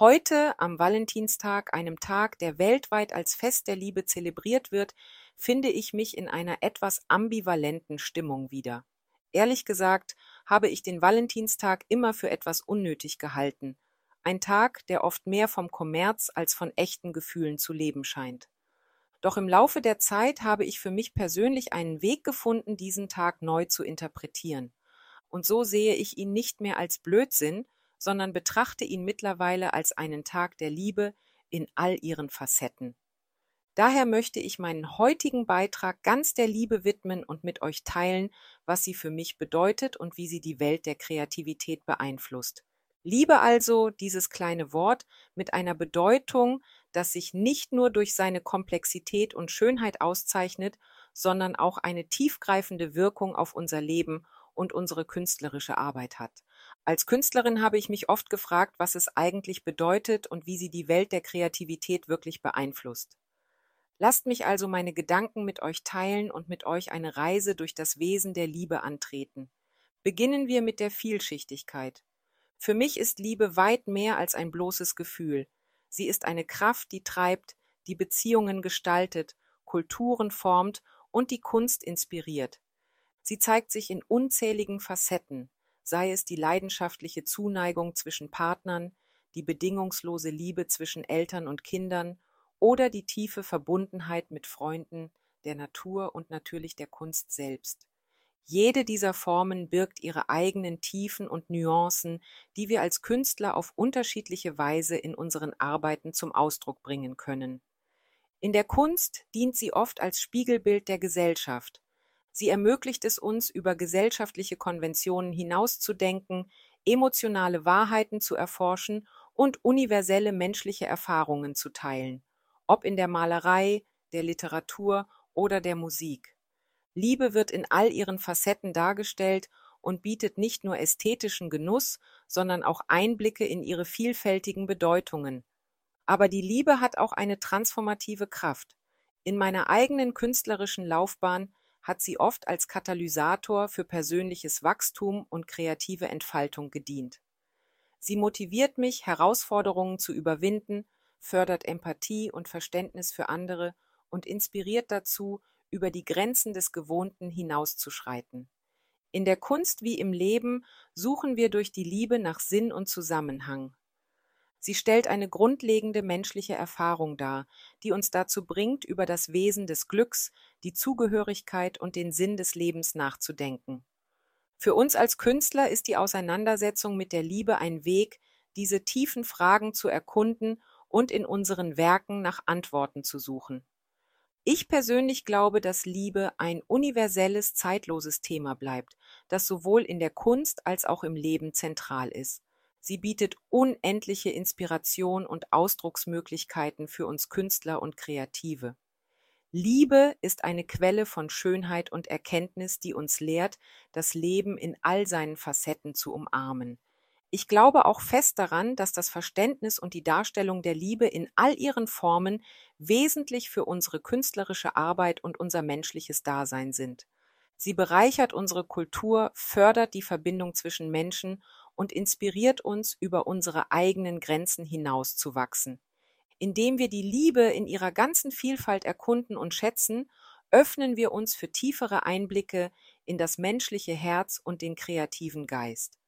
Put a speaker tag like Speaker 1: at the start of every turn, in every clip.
Speaker 1: Heute, am Valentinstag, einem Tag, der weltweit als Fest der Liebe zelebriert wird, finde ich mich in einer etwas ambivalenten Stimmung wieder. Ehrlich gesagt habe ich den Valentinstag immer für etwas unnötig gehalten. Ein Tag, der oft mehr vom Kommerz als von echten Gefühlen zu leben scheint. Doch im Laufe der Zeit habe ich für mich persönlich einen Weg gefunden, diesen Tag neu zu interpretieren. Und so sehe ich ihn nicht mehr als Blödsinn, sondern betrachte ihn mittlerweile als einen Tag der Liebe in all ihren Facetten. Daher möchte ich meinen heutigen Beitrag ganz der Liebe widmen und mit euch teilen, was sie für mich bedeutet und wie sie die Welt der Kreativität beeinflusst. Liebe also, dieses kleine Wort, mit einer Bedeutung, das sich nicht nur durch seine Komplexität und Schönheit auszeichnet, sondern auch eine tiefgreifende Wirkung auf unser Leben und unsere künstlerische Arbeit hat. Als Künstlerin habe ich mich oft gefragt, was es eigentlich bedeutet und wie sie die Welt der Kreativität wirklich beeinflusst. Lasst mich also meine Gedanken mit euch teilen und mit euch eine Reise durch das Wesen der Liebe antreten. Beginnen wir mit der Vielschichtigkeit. Für mich ist Liebe weit mehr als ein bloßes Gefühl. Sie ist eine Kraft, die treibt, die Beziehungen gestaltet, Kulturen formt und die Kunst inspiriert. Sie zeigt sich in unzähligen Facetten, sei es die leidenschaftliche Zuneigung zwischen Partnern, die bedingungslose Liebe zwischen Eltern und Kindern oder die tiefe Verbundenheit mit Freunden, der Natur und natürlich der Kunst selbst. Jede dieser Formen birgt ihre eigenen Tiefen und Nuancen, die wir als Künstler auf unterschiedliche Weise in unseren Arbeiten zum Ausdruck bringen können. In der Kunst dient sie oft als Spiegelbild der Gesellschaft. Sie ermöglicht es uns, über gesellschaftliche Konventionen hinauszudenken, emotionale Wahrheiten zu erforschen und universelle menschliche Erfahrungen zu teilen ob in der Malerei, der Literatur oder der Musik. Liebe wird in all ihren Facetten dargestellt und bietet nicht nur ästhetischen Genuss, sondern auch Einblicke in ihre vielfältigen Bedeutungen. Aber die Liebe hat auch eine transformative Kraft. In meiner eigenen künstlerischen Laufbahn hat sie oft als Katalysator für persönliches Wachstum und kreative Entfaltung gedient. Sie motiviert mich, Herausforderungen zu überwinden fördert Empathie und Verständnis für andere und inspiriert dazu, über die Grenzen des Gewohnten hinauszuschreiten. In der Kunst wie im Leben suchen wir durch die Liebe nach Sinn und Zusammenhang. Sie stellt eine grundlegende menschliche Erfahrung dar, die uns dazu bringt, über das Wesen des Glücks, die Zugehörigkeit und den Sinn des Lebens nachzudenken. Für uns als Künstler ist die Auseinandersetzung mit der Liebe ein Weg, diese tiefen Fragen zu erkunden und in unseren Werken nach Antworten zu suchen. Ich persönlich glaube, dass Liebe ein universelles, zeitloses Thema bleibt, das sowohl in der Kunst als auch im Leben zentral ist. Sie bietet unendliche Inspiration und Ausdrucksmöglichkeiten für uns Künstler und Kreative. Liebe ist eine Quelle von Schönheit und Erkenntnis, die uns lehrt, das Leben in all seinen Facetten zu umarmen. Ich glaube auch fest daran, dass das Verständnis und die Darstellung der Liebe in all ihren Formen wesentlich für unsere künstlerische Arbeit und unser menschliches Dasein sind. Sie bereichert unsere Kultur, fördert die Verbindung zwischen Menschen und inspiriert uns, über unsere eigenen Grenzen hinaus zu wachsen. Indem wir die Liebe in ihrer ganzen Vielfalt erkunden und schätzen, öffnen wir uns für tiefere Einblicke in das menschliche Herz und den kreativen Geist.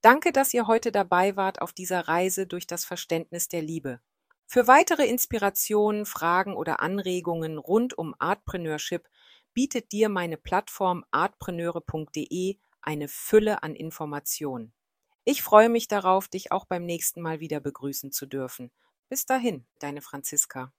Speaker 1: Danke, dass ihr heute dabei wart auf dieser Reise durch das Verständnis der Liebe. Für weitere Inspirationen, Fragen oder Anregungen rund um Artpreneurship bietet dir meine Plattform artpreneure.de eine Fülle an Informationen. Ich freue mich darauf, dich auch beim nächsten Mal wieder begrüßen zu dürfen. Bis dahin, deine Franziska.